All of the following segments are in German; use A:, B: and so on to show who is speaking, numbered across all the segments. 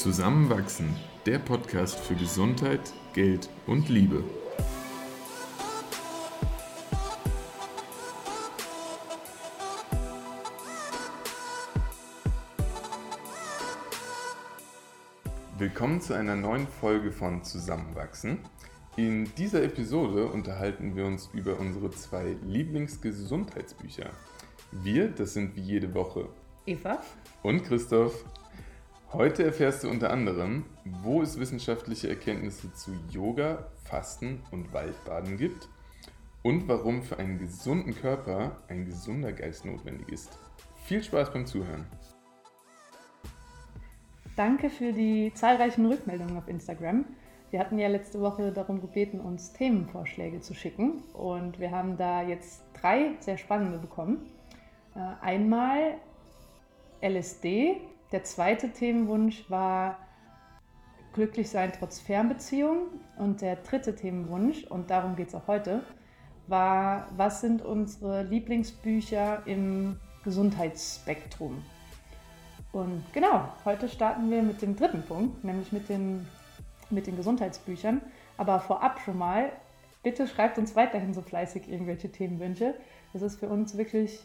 A: Zusammenwachsen, der Podcast für Gesundheit, Geld und Liebe. Willkommen zu einer neuen Folge von Zusammenwachsen. In dieser Episode unterhalten wir uns über unsere zwei Lieblingsgesundheitsbücher. Wir, das sind wie jede Woche
B: Eva
A: und Christoph. Heute erfährst du unter anderem, wo es wissenschaftliche Erkenntnisse zu Yoga, Fasten und Waldbaden gibt und warum für einen gesunden Körper ein gesunder Geist notwendig ist. Viel Spaß beim Zuhören.
B: Danke für die zahlreichen Rückmeldungen auf Instagram. Wir hatten ja letzte Woche darum gebeten, uns Themenvorschläge zu schicken und wir haben da jetzt drei sehr spannende bekommen. Äh, einmal LSD, der zweite Themenwunsch war glücklich sein trotz Fernbeziehung. Und der dritte Themenwunsch, und darum geht es auch heute, war, was sind unsere Lieblingsbücher im Gesundheitsspektrum? Und genau, heute starten wir mit dem dritten Punkt, nämlich mit den, mit den Gesundheitsbüchern. Aber vorab schon mal, bitte schreibt uns weiterhin so fleißig irgendwelche Themenwünsche. Das ist für uns wirklich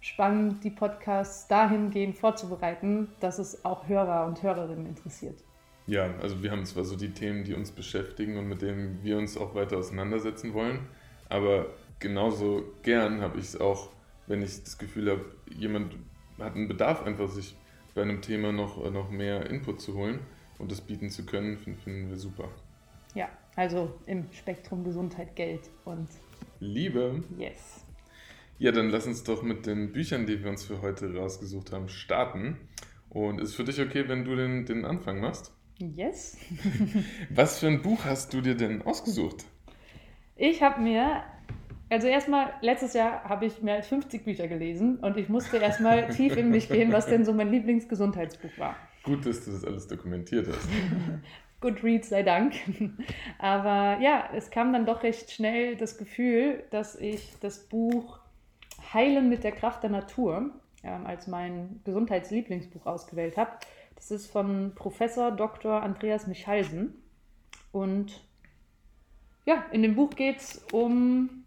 B: spannend, die Podcasts dahingehend vorzubereiten, dass es auch Hörer und Hörerinnen interessiert.
A: Ja, also wir haben zwar so die Themen, die uns beschäftigen und mit denen wir uns auch weiter auseinandersetzen wollen, aber genauso gern habe ich es auch, wenn ich das Gefühl habe, jemand hat einen Bedarf einfach, sich bei einem Thema noch, noch mehr Input zu holen und das bieten zu können, finden, finden wir super.
B: Ja, also im Spektrum Gesundheit, Geld und
A: Liebe.
B: Yes.
A: Ja, dann lass uns doch mit den Büchern, die wir uns für heute rausgesucht haben, starten. Und ist es für dich okay, wenn du den, den Anfang machst?
B: Yes.
A: Was für ein Buch hast du dir denn ausgesucht?
B: Ich habe mir, also erstmal, letztes Jahr habe ich mehr als 50 Bücher gelesen und ich musste erstmal tief in mich gehen, was denn so mein Lieblingsgesundheitsbuch war.
A: Gut, dass du das alles dokumentiert hast.
B: Goodreads sei Dank. Aber ja, es kam dann doch recht schnell das Gefühl, dass ich das Buch Heilen mit der Kraft der Natur ähm, als mein Gesundheitslieblingsbuch ausgewählt habe. Das ist von Professor Dr. Andreas Michalsen. Und ja, in dem Buch geht es um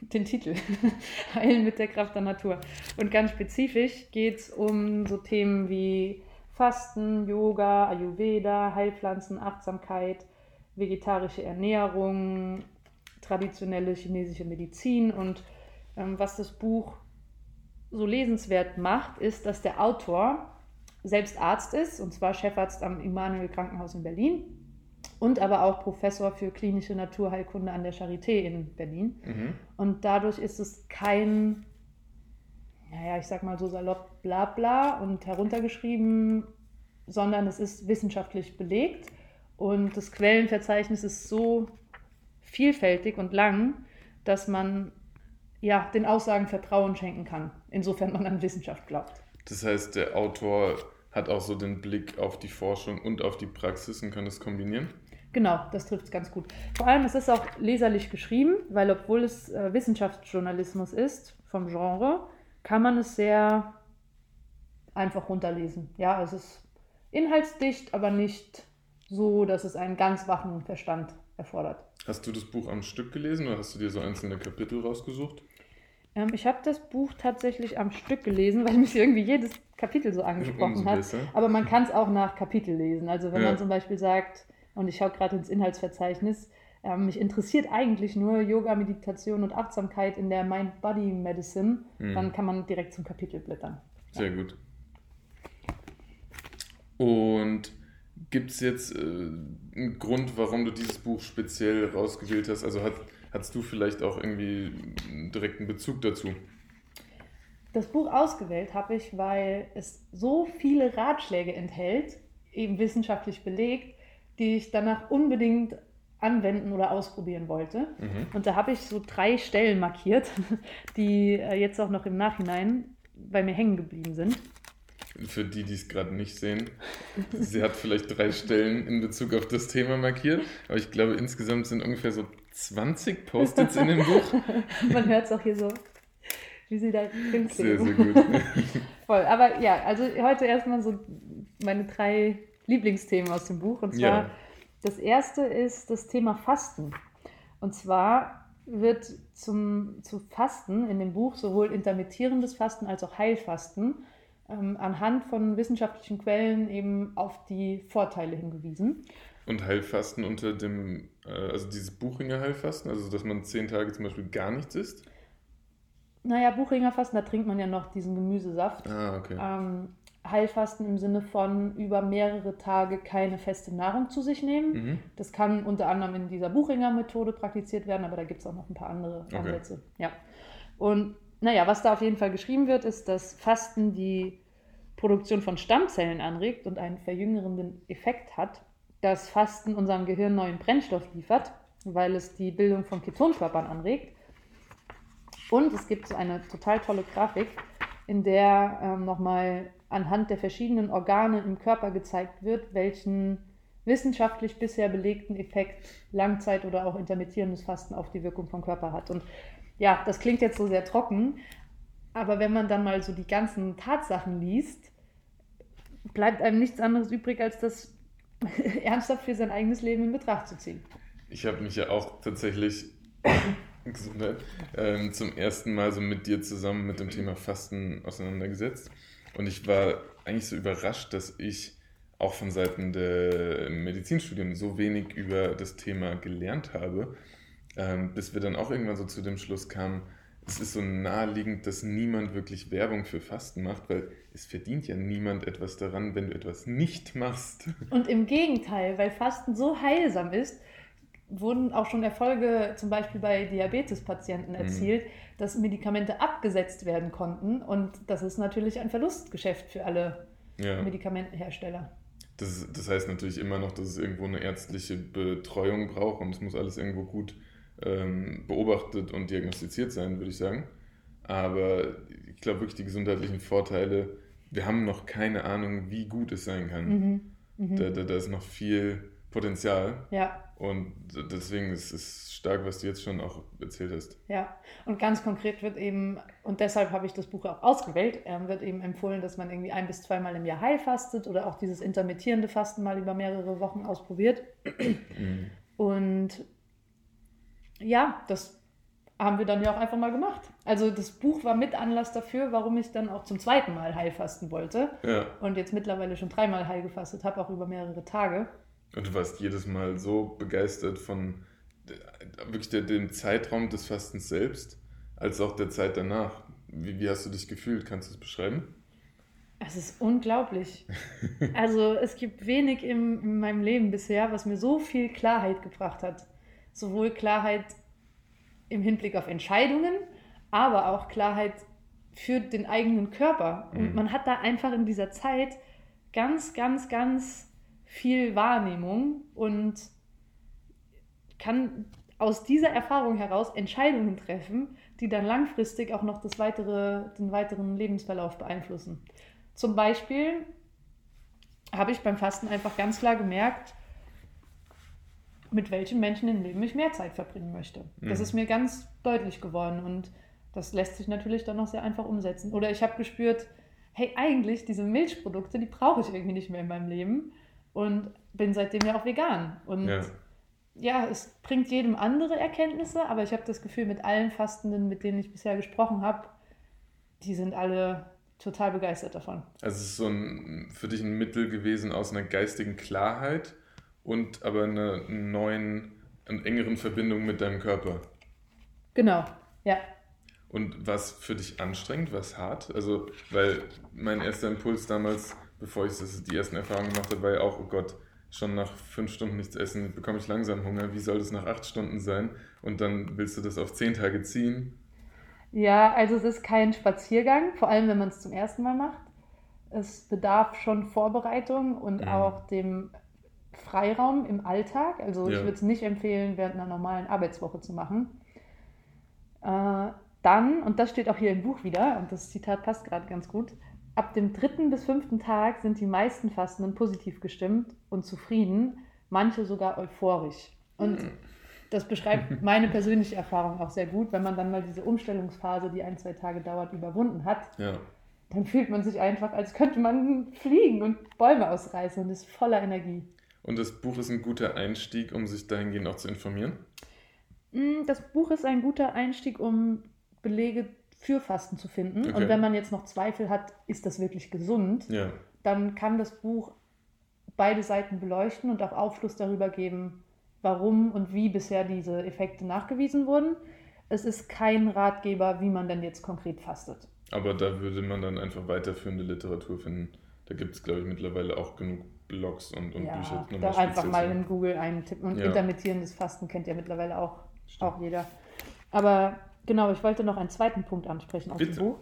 B: den Titel, Heilen mit der Kraft der Natur. Und ganz spezifisch geht es um so Themen wie Fasten, Yoga, Ayurveda, Heilpflanzen, Achtsamkeit, vegetarische Ernährung, traditionelle chinesische Medizin und was das Buch so lesenswert macht, ist, dass der Autor selbst Arzt ist, und zwar Chefarzt am Immanuel Krankenhaus in Berlin und aber auch Professor für klinische Naturheilkunde an der Charité in Berlin. Mhm. Und dadurch ist es kein, naja, ich sag mal so salopp Blabla und heruntergeschrieben, sondern es ist wissenschaftlich belegt und das Quellenverzeichnis ist so vielfältig und lang, dass man ja, den Aussagen Vertrauen schenken kann, insofern man an Wissenschaft glaubt.
A: Das heißt, der Autor hat auch so den Blick auf die Forschung und auf die Praxis und kann das kombinieren?
B: Genau, das trifft es ganz gut. Vor allem, es ist auch leserlich geschrieben, weil obwohl es äh, Wissenschaftsjournalismus ist, vom Genre, kann man es sehr einfach runterlesen. Ja, es ist inhaltsdicht, aber nicht so, dass es einen ganz wachen Verstand erfordert.
A: Hast du das Buch am Stück gelesen oder hast du dir so einzelne Kapitel rausgesucht?
B: Ähm, ich habe das Buch tatsächlich am Stück gelesen, weil mich irgendwie jedes Kapitel so angesprochen hat. Aber man kann es auch nach Kapitel lesen. Also wenn ja. man zum Beispiel sagt, und ich schaue gerade ins Inhaltsverzeichnis, ähm, mich interessiert eigentlich nur Yoga, Meditation und Achtsamkeit in der Mind-Body-Medicine, mhm. dann kann man direkt zum Kapitel blättern.
A: Sehr ja. gut. Und gibt es jetzt äh, einen Grund, warum du dieses Buch speziell rausgewählt hast? Also hat, Hattest du vielleicht auch irgendwie einen direkten Bezug dazu?
B: Das Buch ausgewählt habe ich, weil es so viele Ratschläge enthält, eben wissenschaftlich belegt, die ich danach unbedingt anwenden oder ausprobieren wollte. Mhm. Und da habe ich so drei Stellen markiert, die äh, jetzt auch noch im Nachhinein bei mir hängen geblieben sind.
A: Für die, die es gerade nicht sehen, sie hat vielleicht drei Stellen in Bezug auf das Thema markiert, aber ich glaube, insgesamt sind ungefähr so 20 Post-its in dem Buch.
B: Man hört es auch hier so, wie sie da drin
A: Sehr, sehr gut.
B: Voll. Aber ja, also heute erstmal so meine drei Lieblingsthemen aus dem Buch. Und zwar, ja. das erste ist das Thema Fasten. Und zwar wird zum, zu Fasten in dem Buch sowohl intermittierendes Fasten als auch Heilfasten ähm, anhand von wissenschaftlichen Quellen eben auf die Vorteile hingewiesen.
A: Und Heilfasten unter dem, äh, also dieses Buchinger Heilfasten, also dass man zehn Tage zum Beispiel gar nichts isst?
B: Naja, Buchinger Fasten, da trinkt man ja noch diesen Gemüsesaft.
A: Ah, okay.
B: Ähm, Heilfasten im Sinne von über mehrere Tage keine feste Nahrung zu sich nehmen. Mhm. Das kann unter anderem in dieser Buchinger-Methode praktiziert werden, aber da gibt es auch noch ein paar andere okay. Ansätze. Ja. Und naja, was da auf jeden Fall geschrieben wird, ist, dass Fasten die Produktion von Stammzellen anregt und einen verjüngernden Effekt hat, dass Fasten unserem Gehirn neuen Brennstoff liefert, weil es die Bildung von Ketonkörpern anregt. Und es gibt so eine total tolle Grafik, in der ähm, nochmal anhand der verschiedenen Organe im Körper gezeigt wird, welchen wissenschaftlich bisher belegten Effekt Langzeit- oder auch intermittierendes Fasten auf die Wirkung vom Körper hat. Und ja, das klingt jetzt so sehr trocken, aber wenn man dann mal so die ganzen Tatsachen liest, bleibt einem nichts anderes übrig, als das ernsthaft für sein eigenes Leben in Betracht zu ziehen.
A: Ich habe mich ja auch tatsächlich ähm, zum ersten Mal so mit dir zusammen mit dem Thema Fasten auseinandergesetzt. Und ich war eigentlich so überrascht, dass ich auch von Seiten der Medizinstudien so wenig über das Thema gelernt habe, ähm, bis wir dann auch irgendwann so zu dem Schluss kamen, es ist so naheliegend, dass niemand wirklich Werbung für Fasten macht, weil es verdient ja niemand etwas daran, wenn du etwas nicht machst.
B: Und im Gegenteil, weil Fasten so heilsam ist, wurden auch schon Erfolge zum Beispiel bei Diabetespatienten mhm. erzielt, mhm. dass Medikamente abgesetzt werden konnten. Und das ist natürlich ein Verlustgeschäft für alle ja. Medikamentenhersteller.
A: Das, das heißt natürlich immer noch, dass es irgendwo eine ärztliche Betreuung braucht und es muss alles irgendwo gut ähm, beobachtet und diagnostiziert sein, würde ich sagen. Aber ich glaube wirklich die gesundheitlichen Vorteile, wir haben noch keine Ahnung, wie gut es sein kann. Mhm. Mhm. Da, da, da ist noch viel Potenzial.
B: Ja.
A: Und deswegen ist es stark, was du jetzt schon auch erzählt hast.
B: Ja, und ganz konkret wird eben, und deshalb habe ich das Buch auch ausgewählt, äh, wird eben empfohlen, dass man irgendwie ein bis zweimal im Jahr heil fastet oder auch dieses intermittierende Fasten mal über mehrere Wochen ausprobiert. Mhm. Und ja, das haben wir dann ja auch einfach mal gemacht. Also das Buch war mit Anlass dafür, warum ich dann auch zum zweiten Mal heilfasten wollte.
A: Ja.
B: Und jetzt mittlerweile schon dreimal heil gefastet habe, auch über mehrere Tage.
A: Und du warst jedes Mal so begeistert von wirklich der, dem Zeitraum des Fastens selbst, als auch der Zeit danach. Wie, wie hast du dich gefühlt? Kannst du es beschreiben?
B: Es ist unglaublich. also es gibt wenig im, in meinem Leben bisher, was mir so viel Klarheit gebracht hat. Sowohl Klarheit im Hinblick auf Entscheidungen, aber auch Klarheit für den eigenen Körper. Und mhm. man hat da einfach in dieser Zeit ganz, ganz, ganz viel Wahrnehmung und kann aus dieser Erfahrung heraus Entscheidungen treffen, die dann langfristig auch noch das weitere, den weiteren Lebensverlauf beeinflussen. Zum Beispiel habe ich beim Fasten einfach ganz klar gemerkt, mit welchen Menschen im Leben ich mehr Zeit verbringen möchte. Mhm. Das ist mir ganz deutlich geworden und das lässt sich natürlich dann noch sehr einfach umsetzen. Oder ich habe gespürt, hey, eigentlich diese Milchprodukte, die brauche ich irgendwie nicht mehr in meinem Leben und bin seitdem ja auch vegan. Und ja. ja, es bringt jedem andere Erkenntnisse, aber ich habe das Gefühl, mit allen Fastenden, mit denen ich bisher gesprochen habe, die sind alle total begeistert davon.
A: Also es ist so ein, für dich ein Mittel gewesen aus einer geistigen Klarheit und aber einer neuen, einer engeren Verbindung mit deinem Körper.
B: Genau, ja.
A: Und was für dich anstrengend, was hart? Also, weil mein erster Impuls damals bevor ich das, die ersten Erfahrungen gemacht habe, war ja auch, oh Gott, schon nach fünf Stunden nichts essen, bekomme ich langsam Hunger. Wie soll das nach acht Stunden sein? Und dann willst du das auf zehn Tage ziehen?
B: Ja, also es ist kein Spaziergang, vor allem wenn man es zum ersten Mal macht. Es bedarf schon Vorbereitung und mhm. auch dem Freiraum im Alltag. Also ja. ich würde es nicht empfehlen, während einer normalen Arbeitswoche zu machen. Äh, dann, und das steht auch hier im Buch wieder, und das Zitat passt gerade ganz gut, Ab dem dritten bis fünften Tag sind die meisten Fastenden positiv gestimmt und zufrieden, manche sogar euphorisch. Und mhm. das beschreibt meine persönliche Erfahrung auch sehr gut, wenn man dann mal diese Umstellungsphase, die ein, zwei Tage dauert, überwunden hat.
A: Ja.
B: dann fühlt man sich einfach, als könnte man fliegen und Bäume ausreißen und ist voller Energie.
A: Und das Buch ist ein guter Einstieg, um sich dahingehend auch zu informieren?
B: Mm, das Buch ist ein guter Einstieg, um Belege für Fasten zu finden. Okay. Und wenn man jetzt noch Zweifel hat, ist das wirklich gesund, ja. dann kann das Buch beide Seiten beleuchten und auch Aufschluss darüber geben, warum und wie bisher diese Effekte nachgewiesen wurden. Es ist kein Ratgeber, wie man denn jetzt konkret fastet.
A: Aber da würde man dann einfach weiterführende Literatur finden. Da gibt es, glaube ich, mittlerweile auch genug Blogs und, und
B: ja,
A: Bücher.
B: Da einfach mal in Google eintippen. Und ja. intermittierendes Fasten kennt ja mittlerweile auch, auch jeder. Aber genau, ich wollte noch einen zweiten Punkt ansprechen aus Bitte. dem Buch.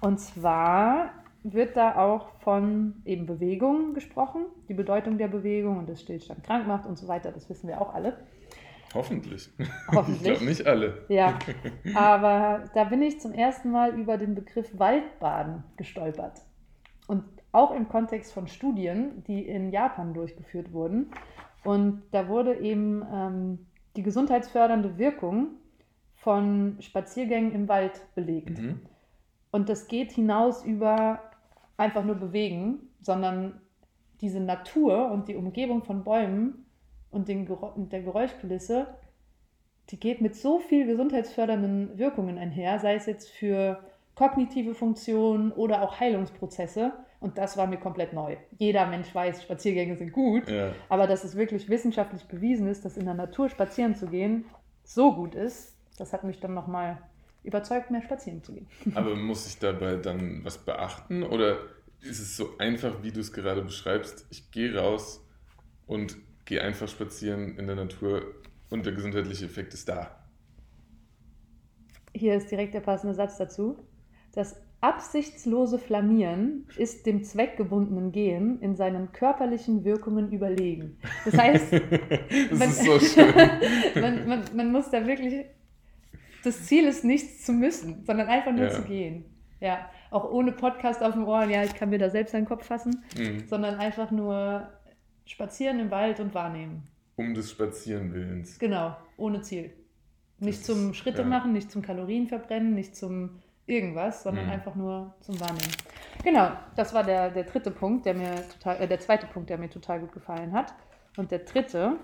B: Und zwar wird da auch von eben Bewegung gesprochen, die Bedeutung der Bewegung und das Stillstand krank macht und so weiter, das wissen wir auch alle.
A: Hoffentlich.
B: Hoffentlich.
A: Ich glaube nicht alle.
B: Ja, aber da bin ich zum ersten Mal über den Begriff Waldbaden gestolpert. Und auch im Kontext von Studien, die in Japan durchgeführt wurden. Und da wurde eben ähm, die gesundheitsfördernde Wirkung von Spaziergängen im Wald belegt. Mhm. Und das geht hinaus über einfach nur bewegen, sondern diese Natur und die Umgebung von Bäumen und, den und der Geräuschkulisse, die geht mit so viel gesundheitsfördernden Wirkungen einher, sei es jetzt für kognitive Funktionen oder auch Heilungsprozesse. Und das war mir komplett neu. Jeder Mensch weiß, Spaziergänge sind gut, ja. aber dass es wirklich wissenschaftlich bewiesen ist, dass in der Natur spazieren zu gehen so gut ist, das hat mich dann nochmal überzeugt, mehr spazieren zu gehen.
A: Aber muss ich dabei dann was beachten oder ist es so einfach, wie du es gerade beschreibst? Ich gehe raus und gehe einfach spazieren in der Natur und der gesundheitliche Effekt ist da.
B: Hier ist direkt der passende Satz dazu. Das absichtslose Flanieren ist dem zweckgebundenen Gehen in seinen körperlichen Wirkungen überlegen. Das heißt, das man, so man, man, man, muss da wirklich das Ziel ist, nichts zu müssen, sondern einfach nur ja. zu gehen. Ja, auch ohne Podcast auf dem Ohr, ja, ich kann mir da selbst einen Kopf fassen, mhm. sondern einfach nur spazieren im Wald und wahrnehmen.
A: Um des Spazierenwillens.
B: Genau, ohne Ziel. Nicht das zum Schritte ja. machen, nicht zum Kalorienverbrennen, nicht zum irgendwas, sondern mhm. einfach nur zum Wahrnehmen. Genau, das war der, der dritte Punkt, der mir total, äh, der zweite Punkt, der mir total gut gefallen hat. Und der dritte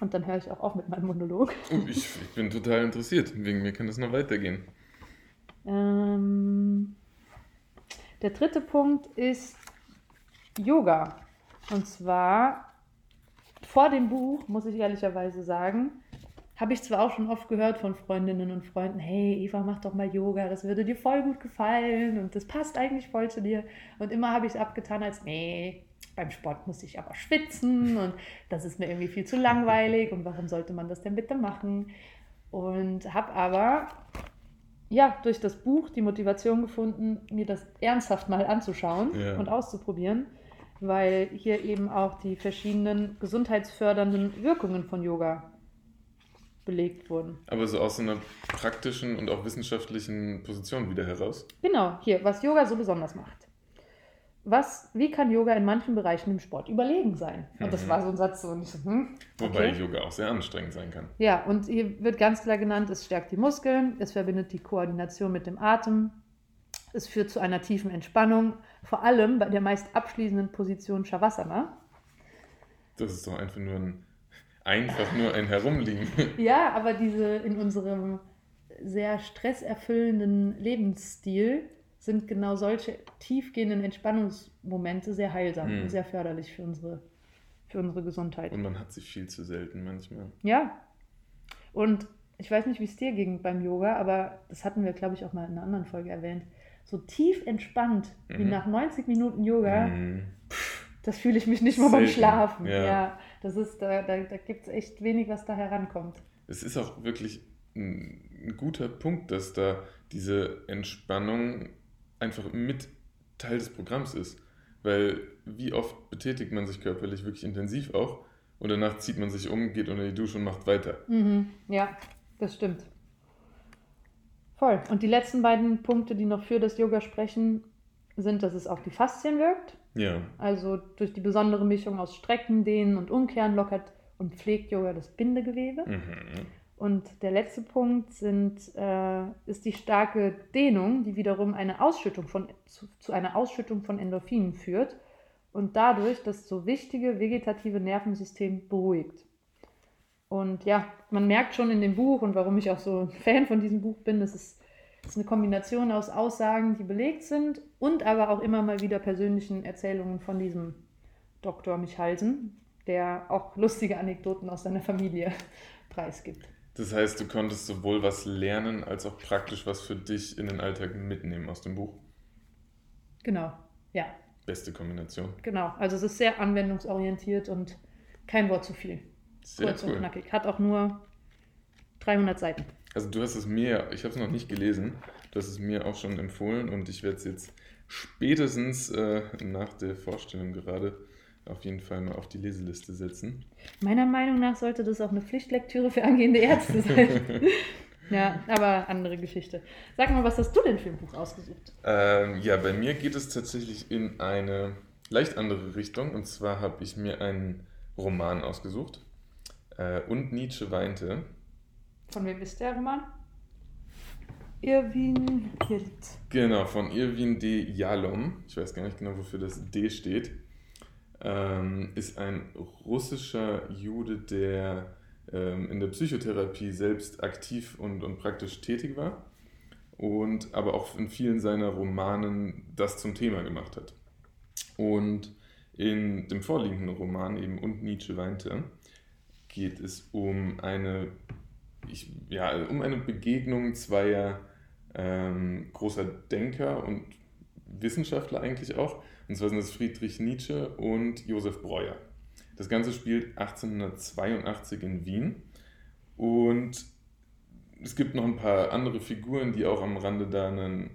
B: und dann höre ich auch auf mit meinem Monolog.
A: Oh, ich, ich, bin total interessiert. Wegen mir kann es noch weitergehen.
B: Ähm, der dritte Punkt ist Yoga. Und zwar vor dem Buch, muss ich ehrlicherweise sagen, habe ich zwar auch schon oft gehört von Freundinnen und Freunden, hey Eva, mach doch mal Yoga, das würde dir voll gut gefallen und das passt eigentlich voll zu dir. Und immer habe ich es abgetan als, nee, beim Sport muss ich aber schwitzen und das ist mir irgendwie viel zu langweilig und warum sollte man das denn bitte machen? Und habe aber ja durch das Buch die Motivation gefunden, mir das ernsthaft mal anzuschauen ja. und auszuprobieren, weil hier eben auch die verschiedenen gesundheitsfördernden Wirkungen von Yoga belegt wurden.
A: Aber so aus einer praktischen und auch wissenschaftlichen Position wieder heraus?
B: Genau, hier, was Yoga so besonders macht was, wie kann Yoga in manchen Bereichen im Sport überlegen sein? Und das mhm. war so ein Satz, so, ich so, hm,
A: okay. Wobei Yoga auch sehr anstrengend sein kann.
B: Ja, und hier wird ganz klar genannt, es stärkt die Muskeln, es verbindet die Koordination mit dem Atem, es führt zu einer tiefen Entspannung, vor allem bei der meist abschließenden Position Shavasana.
A: Das ist doch einfach nur ein, einfach nur ein Herumliegen.
B: ja, aber diese in unserem sehr stresserfüllenden Lebensstil sind genau solche tiefgehenden Entspannungsmomente sehr heilsam mhm. und sehr förderlich für unsere, für unsere Gesundheit.
A: Und man hat sie viel zu selten manchmal.
B: Ja. Und ich weiß nicht, wie es dir ging beim Yoga, aber das hatten wir, glaube ich, auch mal in einer anderen Folge erwähnt. So tief entspannt mhm. wie nach 90 Minuten Yoga, mhm. pff, das fühle ich mich nicht mal beim Schlafen. Ja. ja. Das ist, da, da, da gibt es echt wenig, was da herankommt.
A: Es ist auch wirklich ein, ein guter Punkt, dass da diese Entspannung einfach mit Teil des Programms ist. Weil wie oft betätigt man sich körperlich wirklich intensiv auch und danach zieht man sich um, geht unter die Dusche und macht weiter.
B: Mhm. Ja, das stimmt. Voll. Und die letzten beiden Punkte, die noch für das Yoga sprechen, sind, dass es auf die Faszien wirkt.
A: Ja.
B: Also durch die besondere Mischung aus Strecken, Dehnen und Umkehren lockert und pflegt Yoga das Bindegewebe. Mhm. Und der letzte Punkt sind, äh, ist die starke Dehnung, die wiederum eine Ausschüttung von, zu, zu, einer Ausschüttung von Endorphinen führt und dadurch das so wichtige vegetative Nervensystem beruhigt. Und ja, man merkt schon in dem Buch und warum ich auch so ein Fan von diesem Buch bin, es ist, ist eine Kombination aus Aussagen, die belegt sind und aber auch immer mal wieder persönlichen Erzählungen von diesem Dr. Michalsen, der auch lustige Anekdoten aus seiner Familie preisgibt.
A: Das heißt, du konntest sowohl was lernen als auch praktisch was für dich in den Alltag mitnehmen aus dem Buch.
B: Genau, ja.
A: Beste Kombination.
B: Genau, also es ist sehr anwendungsorientiert und kein Wort zu viel. Sehr Kurz cool. und knackig. Hat auch nur 300 Seiten.
A: Also du hast es mir, ich habe es noch nicht gelesen, du hast es mir auch schon empfohlen und ich werde es jetzt spätestens äh, nach der Vorstellung gerade auf jeden Fall mal auf die Leseliste setzen.
B: Meiner Meinung nach sollte das auch eine Pflichtlektüre für angehende Ärzte sein. ja, aber andere Geschichte. Sag mal, was hast du denn für ein Buch ausgesucht?
A: Ähm, ja, bei mir geht es tatsächlich in eine leicht andere Richtung. Und zwar habe ich mir einen Roman ausgesucht. Äh, und Nietzsche weinte.
B: Von wem ist der Roman? Irwin Hirt.
A: Genau, von Irwin D. Jalom. Ich weiß gar nicht genau, wofür das D steht ähm, ist ein russischer Jude, der ähm, in der Psychotherapie selbst aktiv und, und praktisch tätig war und aber auch in vielen seiner Romanen das zum Thema gemacht hat. Und in dem vorliegenden Roman eben Und Nietzsche weinte geht es um eine, ich, ja, um eine Begegnung zweier ähm, großer Denker und Wissenschaftler eigentlich auch, und zwar sind das Friedrich Nietzsche und Josef Breuer. Das Ganze spielt 1882 in Wien. Und es gibt noch ein paar andere Figuren, die auch am Rande da einen,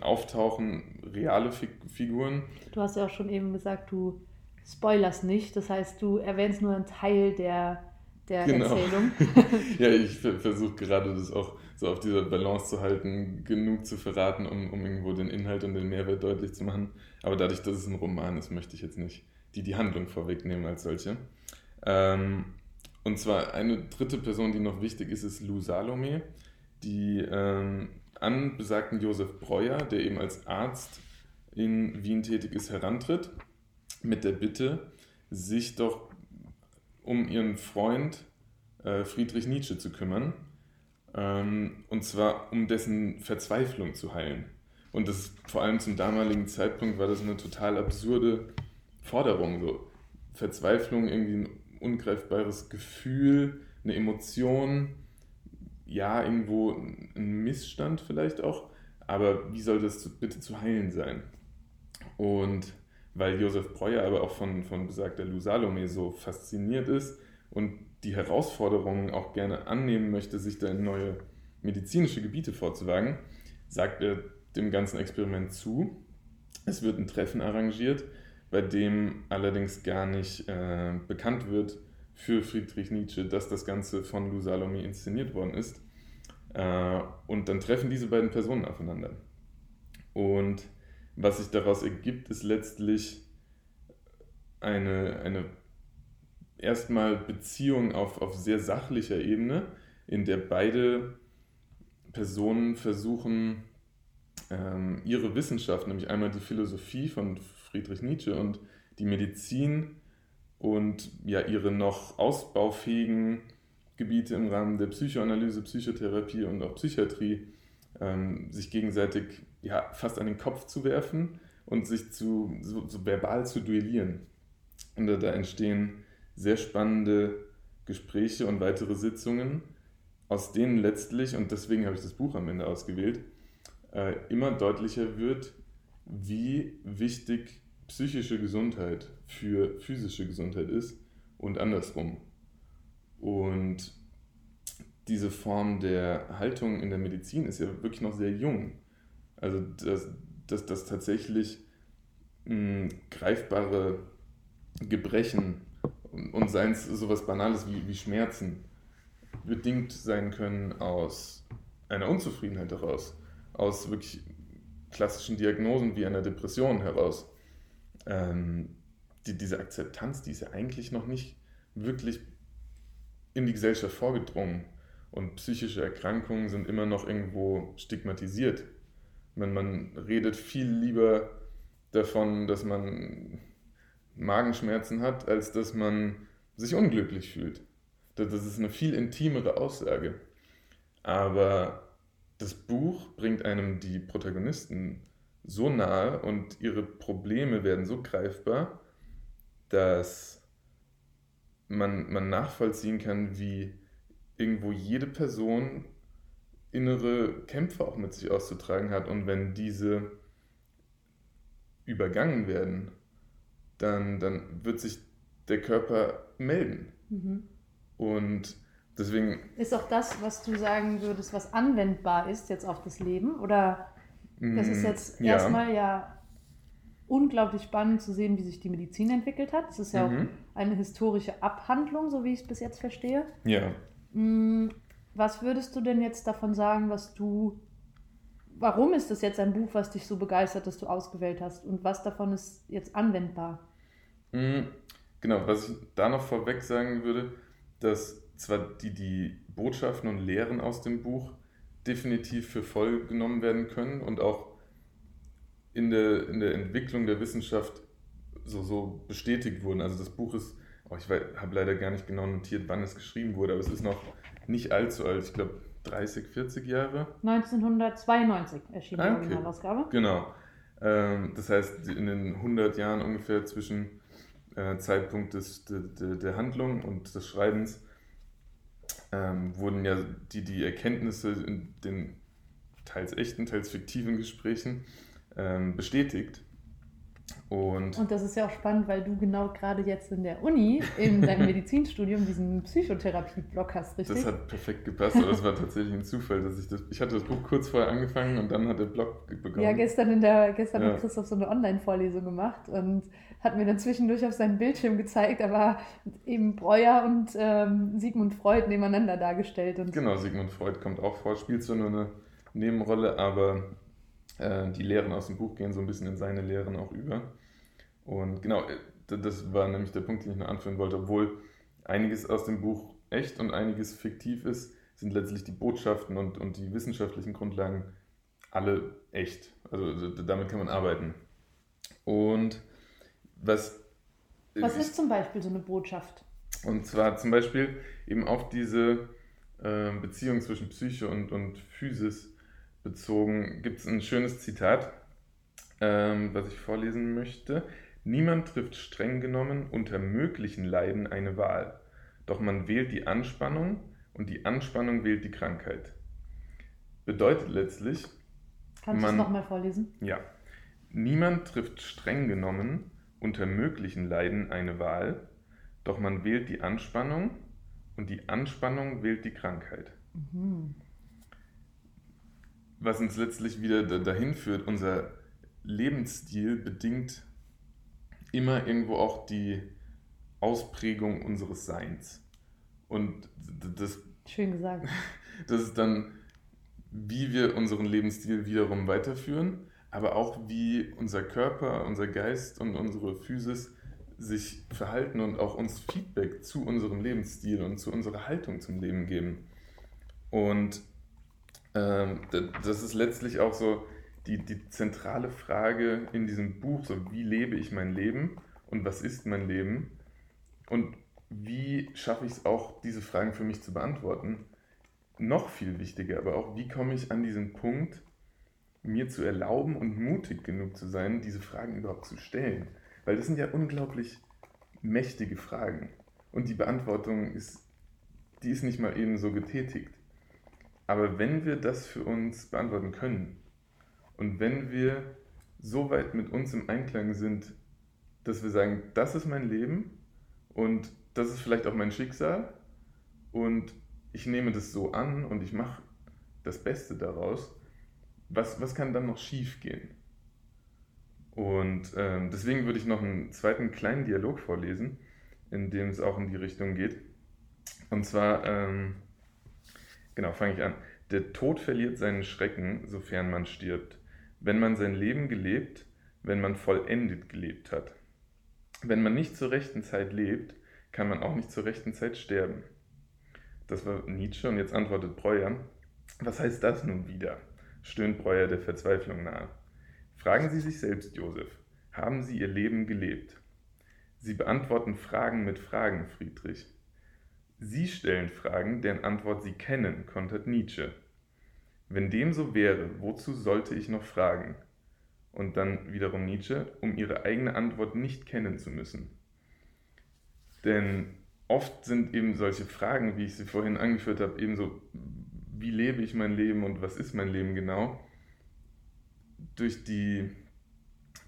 A: auftauchen, reale Figuren.
B: Du hast ja auch schon eben gesagt, du spoilerst nicht. Das heißt, du erwähnst nur einen Teil der, der genau. Erzählung.
A: ja, ich versuche gerade das auch so auf dieser Balance zu halten, genug zu verraten, um, um irgendwo den Inhalt und den Mehrwert deutlich zu machen. Aber dadurch, dass es ein Roman ist, möchte ich jetzt nicht die, die Handlung vorwegnehmen als solche. Ähm, und zwar eine dritte Person, die noch wichtig ist, ist Lou Salome, die ähm, an besagten Josef Breuer, der eben als Arzt in Wien tätig ist, herantritt, mit der Bitte, sich doch um ihren Freund äh, Friedrich Nietzsche zu kümmern ähm, und zwar um dessen Verzweiflung zu heilen. Und das vor allem zum damaligen Zeitpunkt war das eine total absurde Forderung. So Verzweiflung, irgendwie ein ungreifbares Gefühl, eine Emotion, ja, irgendwo ein Missstand vielleicht auch, aber wie soll das bitte zu heilen sein? Und weil Josef Breuer aber auch von, von besagter Lou Salome so fasziniert ist und die Herausforderungen auch gerne annehmen möchte, sich da in neue medizinische Gebiete vorzuwagen, sagt er dem ganzen Experiment zu. Es wird ein Treffen arrangiert, bei dem allerdings gar nicht äh, bekannt wird für Friedrich Nietzsche, dass das Ganze von Lou Salome inszeniert worden ist. Äh, und dann treffen diese beiden Personen aufeinander. Und was sich daraus ergibt, ist letztlich eine, eine erstmal Beziehung auf, auf sehr sachlicher Ebene, in der beide Personen versuchen, ähm, ihre Wissenschaft, nämlich einmal die Philosophie von Friedrich Nietzsche und die Medizin und ja ihre noch ausbaufähigen Gebiete im Rahmen der Psychoanalyse, Psychotherapie und auch Psychiatrie ähm, sich gegenseitig ja, fast an den Kopf zu werfen und sich zu, so, so verbal zu duellieren. Und da entstehen sehr spannende Gespräche und weitere Sitzungen, aus denen letztlich, und deswegen habe ich das Buch am Ende ausgewählt, äh, immer deutlicher wird, wie wichtig psychische Gesundheit für physische Gesundheit ist und andersrum. Und diese Form der Haltung in der Medizin ist ja wirklich noch sehr jung. Also, dass, dass, dass tatsächlich mh, greifbare Gebrechen und seien es sowas Banales wie, wie Schmerzen, bedingt sein können aus einer Unzufriedenheit heraus, aus wirklich klassischen Diagnosen wie einer Depression heraus. Ähm, die, diese Akzeptanz, die ist ja eigentlich noch nicht wirklich in die Gesellschaft vorgedrungen. Und psychische Erkrankungen sind immer noch irgendwo stigmatisiert. Wenn man redet viel lieber davon, dass man Magenschmerzen hat, als dass man sich unglücklich fühlt. Das ist eine viel intimere Aussage. Aber das Buch bringt einem die Protagonisten so nahe und ihre Probleme werden so greifbar, dass man, man nachvollziehen kann, wie irgendwo jede Person innere Kämpfe auch mit sich auszutragen hat. Und wenn diese übergangen werden, dann, dann wird sich der Körper melden. Mhm. Und deswegen.
B: Ist auch das, was du sagen würdest, was anwendbar ist jetzt auf das Leben? Oder das ist mm, jetzt ja. erstmal ja unglaublich spannend zu sehen, wie sich die Medizin entwickelt hat. Es ist ja mhm. auch eine historische Abhandlung, so wie ich es bis jetzt verstehe.
A: Ja.
B: Mm, was würdest du denn jetzt davon sagen, was du, warum ist das jetzt ein Buch, was dich so begeistert, dass du ausgewählt hast und was davon ist jetzt anwendbar?
A: Mhm. Genau, was ich da noch vorweg sagen würde, dass zwar die, die Botschaften und Lehren aus dem Buch definitiv für voll genommen werden können und auch in der, in der Entwicklung der Wissenschaft so, so bestätigt wurden. Also das Buch ist, oh, ich habe leider gar nicht genau notiert, wann es geschrieben wurde, aber es ist noch nicht allzu alt, ich glaube 30, 40 Jahre.
B: 1992 erschien ah, okay. die Originalausgabe.
A: Genau. Ähm, das heißt, in den 100 Jahren ungefähr zwischen äh, Zeitpunkt des, de, de, der Handlung und des Schreibens ähm, wurden ja die, die Erkenntnisse in den teils echten, teils fiktiven Gesprächen ähm, bestätigt. Und,
B: und das ist ja auch spannend, weil du genau gerade jetzt in der Uni, in deinem Medizinstudium, diesen Psychotherapie-Blog hast, richtig?
A: Das hat perfekt gepasst, aber es war tatsächlich ein Zufall, dass ich das. Ich hatte das Buch kurz vorher angefangen und dann hat der Blog begonnen.
B: Ja, gestern in der gestern ja. hat Christoph so eine Online-Vorlesung gemacht und hat mir dann zwischendurch auf seinen Bildschirm gezeigt, da war eben Breuer und ähm, Sigmund Freud nebeneinander dargestellt. Und
A: genau, Sigmund Freud kommt auch vor, spielt so nur eine Nebenrolle, aber äh, die Lehren aus dem Buch gehen so ein bisschen in seine Lehren auch über. Und genau, äh, das war nämlich der Punkt, den ich noch anführen wollte. Obwohl einiges aus dem Buch echt und einiges fiktiv ist, sind letztlich die Botschaften und, und die wissenschaftlichen Grundlagen alle echt. Also damit kann man arbeiten. Und was.
B: Was ist zum Beispiel so eine Botschaft?
A: Und zwar zum Beispiel eben auf diese äh, Beziehung zwischen Psyche und, und Physis bezogen gibt es ein schönes Zitat, ähm, was ich vorlesen möchte. Niemand trifft streng genommen unter möglichen Leiden eine Wahl, doch man wählt die Anspannung und die Anspannung wählt die Krankheit. Bedeutet letztlich.
B: Kannst du es nochmal vorlesen?
A: Ja. Niemand trifft streng genommen unter möglichen Leiden eine Wahl, doch man wählt die Anspannung und die Anspannung wählt die Krankheit. Mhm was uns letztlich wieder dahin führt, unser Lebensstil bedingt immer irgendwo auch die Ausprägung unseres Seins. Und das,
B: Schön gesagt.
A: das ist dann, wie wir unseren Lebensstil wiederum weiterführen, aber auch wie unser Körper, unser Geist und unsere Physis sich verhalten und auch uns Feedback zu unserem Lebensstil und zu unserer Haltung zum Leben geben. Und ähm, das ist letztlich auch so die, die zentrale Frage in diesem Buch, so wie lebe ich mein Leben und was ist mein Leben und wie schaffe ich es auch, diese Fragen für mich zu beantworten. Noch viel wichtiger, aber auch, wie komme ich an diesen Punkt, mir zu erlauben und mutig genug zu sein, diese Fragen überhaupt zu stellen. Weil das sind ja unglaublich mächtige Fragen. Und die Beantwortung ist, die ist nicht mal eben so getätigt. Aber wenn wir das für uns beantworten können und wenn wir so weit mit uns im Einklang sind, dass wir sagen, das ist mein Leben und das ist vielleicht auch mein Schicksal und ich nehme das so an und ich mache das Beste daraus, was, was kann dann noch schief gehen? Und ähm, deswegen würde ich noch einen zweiten kleinen Dialog vorlesen, in dem es auch in die Richtung geht. Und zwar ähm, Genau, fange ich an. Der Tod verliert seinen Schrecken, sofern man stirbt. Wenn man sein Leben gelebt, wenn man vollendet gelebt hat. Wenn man nicht zur rechten Zeit lebt, kann man auch nicht zur rechten Zeit sterben. Das war Nietzsche und jetzt antwortet Breuer. Was heißt das nun wieder? stöhnt Breuer der Verzweiflung nahe. Fragen Sie sich selbst, Josef. Haben Sie Ihr Leben gelebt? Sie beantworten Fragen mit Fragen, Friedrich. Sie stellen Fragen, deren Antwort Sie kennen, kontert Nietzsche. Wenn dem so wäre, wozu sollte ich noch fragen? Und dann wiederum Nietzsche, um ihre eigene Antwort nicht kennen zu müssen. Denn oft sind eben solche Fragen, wie ich sie vorhin angeführt habe, eben so, wie lebe ich mein Leben und was ist mein Leben genau, durch die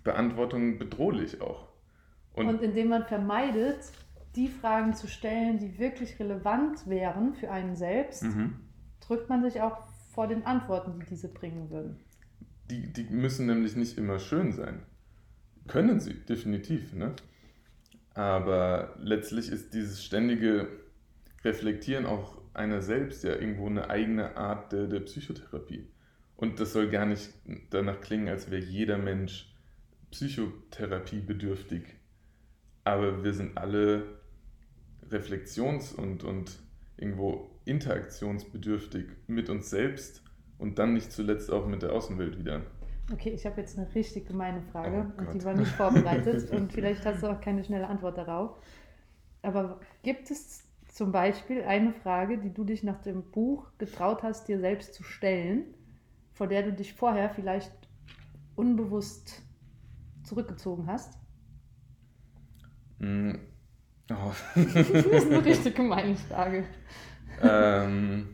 A: Beantwortung bedrohlich auch.
B: Und, und indem man vermeidet, die Fragen zu stellen, die wirklich relevant wären für einen selbst, mhm. drückt man sich auch vor den Antworten, die diese bringen würden.
A: Die, die müssen nämlich nicht immer schön sein. Können sie, definitiv. Ne? Aber letztlich ist dieses ständige Reflektieren auch einer selbst ja irgendwo eine eigene Art der, der Psychotherapie. Und das soll gar nicht danach klingen, als wäre jeder Mensch psychotherapiebedürftig. Aber wir sind alle reflexions- und, und irgendwo interaktionsbedürftig mit uns selbst und dann nicht zuletzt auch mit der Außenwelt wieder.
B: Okay, ich habe jetzt eine richtig gemeine Frage oh und die war nicht vorbereitet und vielleicht hast du auch keine schnelle Antwort darauf. Aber gibt es zum Beispiel eine Frage, die du dich nach dem Buch getraut hast, dir selbst zu stellen, vor der du dich vorher vielleicht unbewusst zurückgezogen hast? Oh. das ist eine richtig gemeine Frage.
A: Ähm,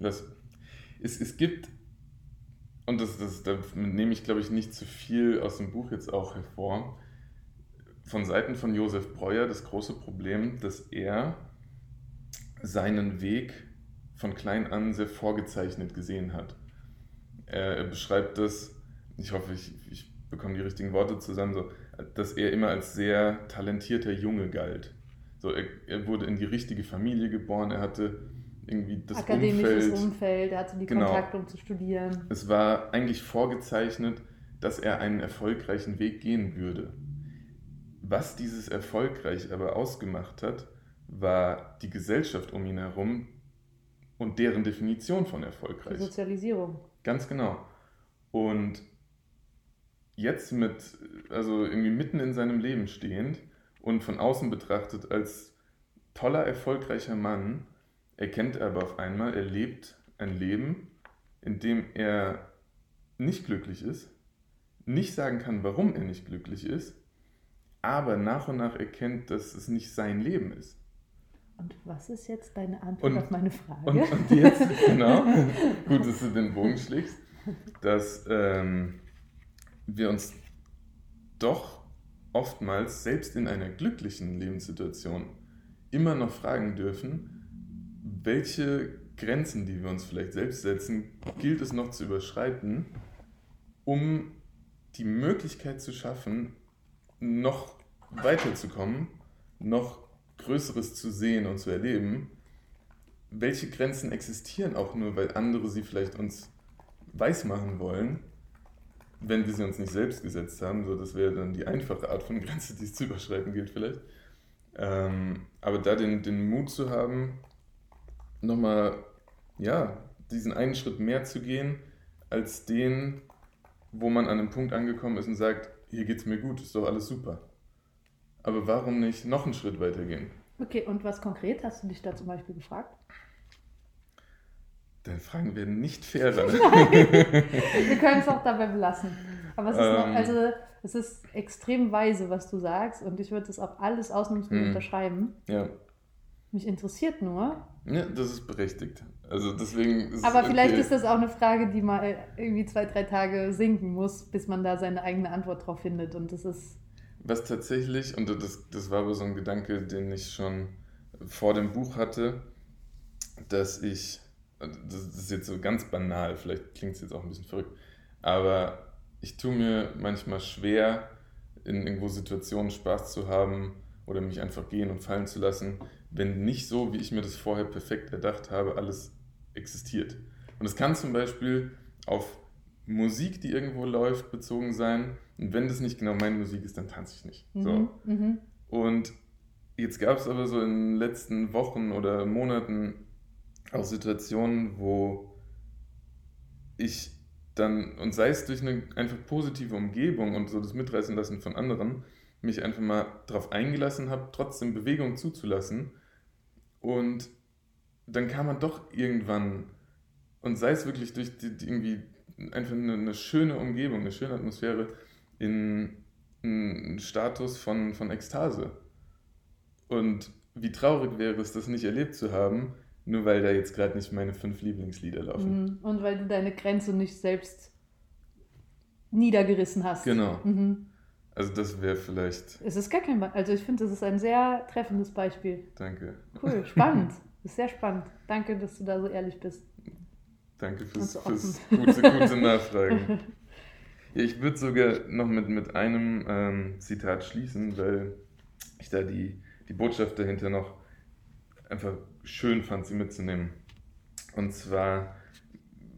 A: das, es, es gibt, und das, das, da nehme ich glaube ich nicht zu viel aus dem Buch jetzt auch hervor, von Seiten von Josef Breuer das große Problem, dass er seinen Weg von klein an sehr vorgezeichnet gesehen hat. Er, er beschreibt das, ich hoffe, ich, ich bekomme die richtigen Worte zusammen, so, dass er immer als sehr talentierter Junge galt. So, er, er wurde in die richtige Familie geboren, er hatte irgendwie das
B: Akademisches Umfeld, Umfeld er hatte die genau, Kontakte, um zu studieren.
A: Es war eigentlich vorgezeichnet, dass er einen erfolgreichen Weg gehen würde. Was dieses erfolgreich aber ausgemacht hat, war die Gesellschaft um ihn herum und deren Definition von erfolgreich.
B: Die Sozialisierung.
A: Ganz genau. Und jetzt mit, also irgendwie mitten in seinem Leben stehend und von außen betrachtet als toller, erfolgreicher Mann, erkennt er aber auf einmal, er lebt ein Leben, in dem er nicht glücklich ist, nicht sagen kann, warum er nicht glücklich ist, aber nach und nach erkennt, dass es nicht sein Leben ist.
B: Und was ist jetzt deine Antwort und, auf meine Frage?
A: Und, und jetzt, genau, gut, dass du den Bogen schlägst, dass ähm, wir uns doch oftmals, selbst in einer glücklichen Lebenssituation, immer noch fragen dürfen, welche Grenzen, die wir uns vielleicht selbst setzen, gilt es noch zu überschreiten, um die Möglichkeit zu schaffen, noch weiterzukommen, noch Größeres zu sehen und zu erleben. Welche Grenzen existieren auch nur, weil andere sie vielleicht uns weismachen wollen wenn wir sie uns nicht selbst gesetzt haben, so das wäre dann die einfache Art von Grenze, die es zu überschreiten gilt vielleicht. Ähm, aber da den, den Mut zu haben, nochmal, ja, diesen einen Schritt mehr zu gehen, als den, wo man an einem Punkt angekommen ist und sagt, hier geht's mir gut, ist doch alles super. Aber warum nicht noch einen Schritt weitergehen?
B: Okay, und was konkret hast du dich da zum Beispiel gefragt?
A: Deine Fragen werden nicht fairer.
B: Wir können es auch dabei belassen. Aber es ist, ähm, noch, also, es ist extrem weise, was du sagst, und ich würde das auch alles ausnahmslos mm, unterschreiben.
A: Ja.
B: Mich interessiert nur.
A: Ja, das ist berechtigt. Also deswegen
B: ist Aber vielleicht okay. ist das auch eine Frage, die mal irgendwie zwei, drei Tage sinken muss, bis man da seine eigene Antwort drauf findet. Und das ist.
A: Was tatsächlich, und das, das war aber so ein Gedanke, den ich schon vor dem Buch hatte, dass ich das ist jetzt so ganz banal, vielleicht klingt es jetzt auch ein bisschen verrückt, aber ich tue mir manchmal schwer, in irgendwo Situationen Spaß zu haben oder mich einfach gehen und fallen zu lassen, wenn nicht so, wie ich mir das vorher perfekt erdacht habe, alles existiert. Und es kann zum Beispiel auf Musik, die irgendwo läuft, bezogen sein. Und wenn das nicht genau meine Musik ist, dann tanze ich nicht. Mhm, so. Mhm. Und jetzt gab es aber so in den letzten Wochen oder Monaten auch Situationen, wo ich dann, und sei es durch eine einfach positive Umgebung und so das Mitreißen lassen von anderen, mich einfach mal darauf eingelassen habe, trotzdem Bewegung zuzulassen. Und dann kam man doch irgendwann, und sei es wirklich durch die, die irgendwie einfach eine, eine, schöne Umgebung, eine schöne Atmosphäre, in einen Status von, von Ekstase. Und wie traurig wäre es, das nicht erlebt zu haben, nur weil da jetzt gerade nicht meine fünf Lieblingslieder laufen.
B: Mhm. Und weil du deine Grenze nicht selbst niedergerissen hast.
A: Genau. Mhm. Also das wäre vielleicht.
B: Es ist gar kein Be Also ich finde, das ist ein sehr treffendes Beispiel.
A: Danke.
B: Cool, spannend. Das ist sehr spannend. Danke, dass du da so ehrlich bist.
A: Danke fürs, so fürs gute, gute Nachfragen. ja, ich würde sogar noch mit, mit einem ähm, Zitat schließen, weil ich da die, die Botschaft dahinter noch einfach schön fand, sie mitzunehmen. Und zwar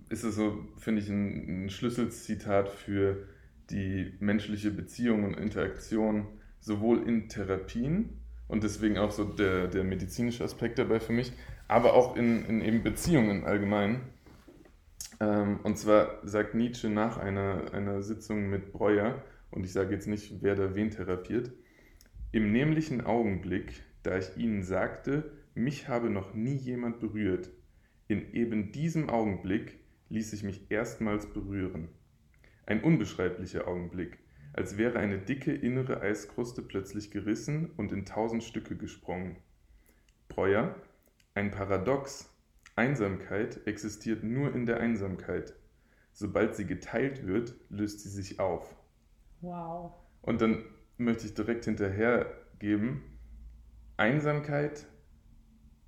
A: ist es so, finde ich, ein, ein Schlüsselzitat für die menschliche Beziehung und Interaktion, sowohl in Therapien und deswegen auch so der, der medizinische Aspekt dabei für mich, aber auch in, in eben Beziehungen allgemein. Ähm, und zwar sagt Nietzsche nach einer, einer Sitzung mit Breuer, und ich sage jetzt nicht, wer da wen therapiert, im nämlichen Augenblick, da ich ihnen sagte, mich habe noch nie jemand berührt. In eben diesem Augenblick ließ ich mich erstmals berühren. Ein unbeschreiblicher Augenblick, als wäre eine dicke innere Eiskruste plötzlich gerissen und in tausend Stücke gesprungen. Breuer, ein Paradox. Einsamkeit existiert nur in der Einsamkeit. Sobald sie geteilt wird, löst sie sich auf.
B: Wow.
A: Und dann möchte ich direkt hinterher geben, Einsamkeit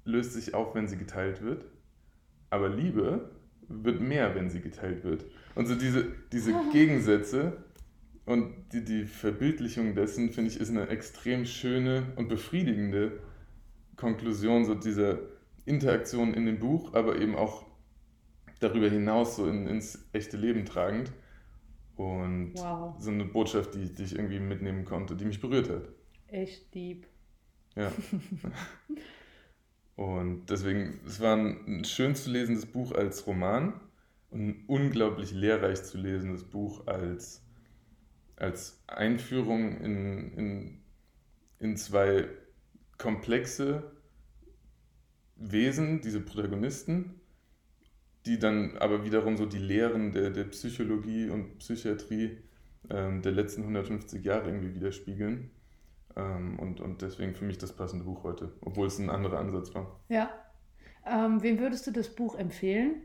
A: löst sich auf, wenn sie geteilt wird. Aber Liebe wird mehr, wenn sie geteilt wird. Und so diese, diese Gegensätze und die, die Verbildlichung dessen, finde ich, ist eine extrem schöne und befriedigende Konklusion so dieser Interaktion in dem Buch, aber eben auch darüber hinaus so in, ins echte Leben tragend. Und wow. so eine Botschaft, die, die ich irgendwie mitnehmen konnte, die mich berührt hat.
B: Echt deep.
A: Ja. Und deswegen, es war ein schön zu lesendes Buch als Roman und ein unglaublich lehrreich zu lesendes Buch als, als Einführung in, in, in zwei komplexe Wesen, diese Protagonisten, die dann aber wiederum so die Lehren der, der Psychologie und Psychiatrie ähm, der letzten 150 Jahre irgendwie widerspiegeln. Ähm, und, und deswegen für mich das passende Buch heute, obwohl es ein anderer Ansatz war.
B: Ja. Ähm, wem würdest du das Buch empfehlen?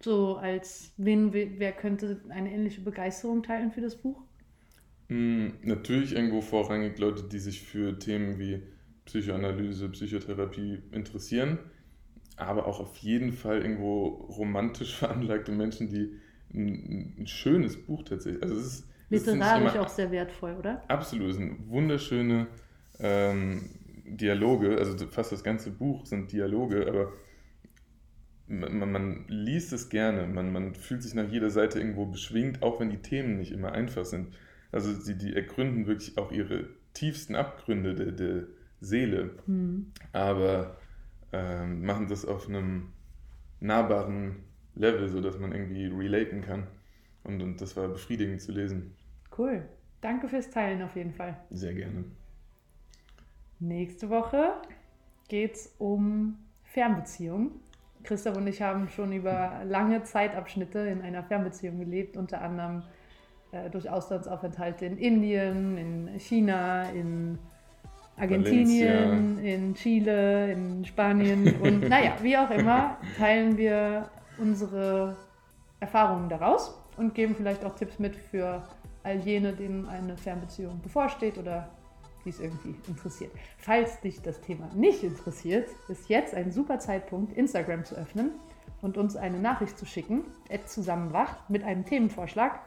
B: So als, wen, wer könnte eine ähnliche Begeisterung teilen für das Buch?
A: Hm, natürlich irgendwo vorrangig Leute, die sich für Themen wie Psychoanalyse, Psychotherapie interessieren, aber auch auf jeden Fall irgendwo romantisch veranlagte Menschen, die ein, ein schönes Buch tatsächlich. Also es ist
B: Literarisch auch sehr wertvoll, oder?
A: Absolut, es sind wunderschöne ähm, Dialoge, also fast das ganze Buch sind Dialoge, aber man, man, liest es gerne, man, man fühlt sich nach jeder Seite irgendwo beschwingt, auch wenn die Themen nicht immer einfach sind. Also die, die ergründen wirklich auch ihre tiefsten Abgründe der, der Seele, mhm. aber ähm, machen das auf einem nahbaren Level, sodass man irgendwie relaten kann. Und, und das war befriedigend zu lesen.
B: Cool. Danke fürs Teilen auf jeden Fall.
A: Sehr gerne.
B: Nächste Woche geht es um Fernbeziehungen. Christoph und ich haben schon über lange Zeitabschnitte in einer Fernbeziehung gelebt, unter anderem äh, durch Auslandsaufenthalte in Indien, in China, in Argentinien, Valencia. in Chile, in Spanien und naja, wie auch immer, teilen wir unsere Erfahrungen daraus und geben vielleicht auch Tipps mit für all jene, denen eine Fernbeziehung bevorsteht oder die es irgendwie interessiert. Falls dich das Thema nicht interessiert, ist jetzt ein super Zeitpunkt, Instagram zu öffnen und uns eine Nachricht zu schicken, zusammenwach, mit einem Themenvorschlag.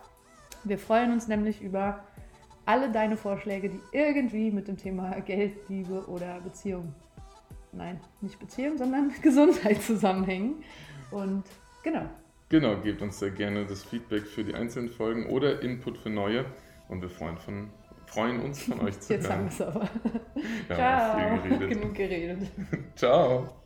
B: Wir freuen uns nämlich über alle deine Vorschläge, die irgendwie mit dem Thema Geld, Liebe oder Beziehung, nein, nicht Beziehung, sondern Gesundheit zusammenhängen. Und genau,
A: Genau, gebt uns sehr gerne das Feedback für die einzelnen Folgen oder Input für neue und wir freuen, von, freuen uns von euch zu
B: Jetzt haben
A: hören.
B: wir es aber.
A: Haben
B: Ciao. Genug geredet.
A: Ciao.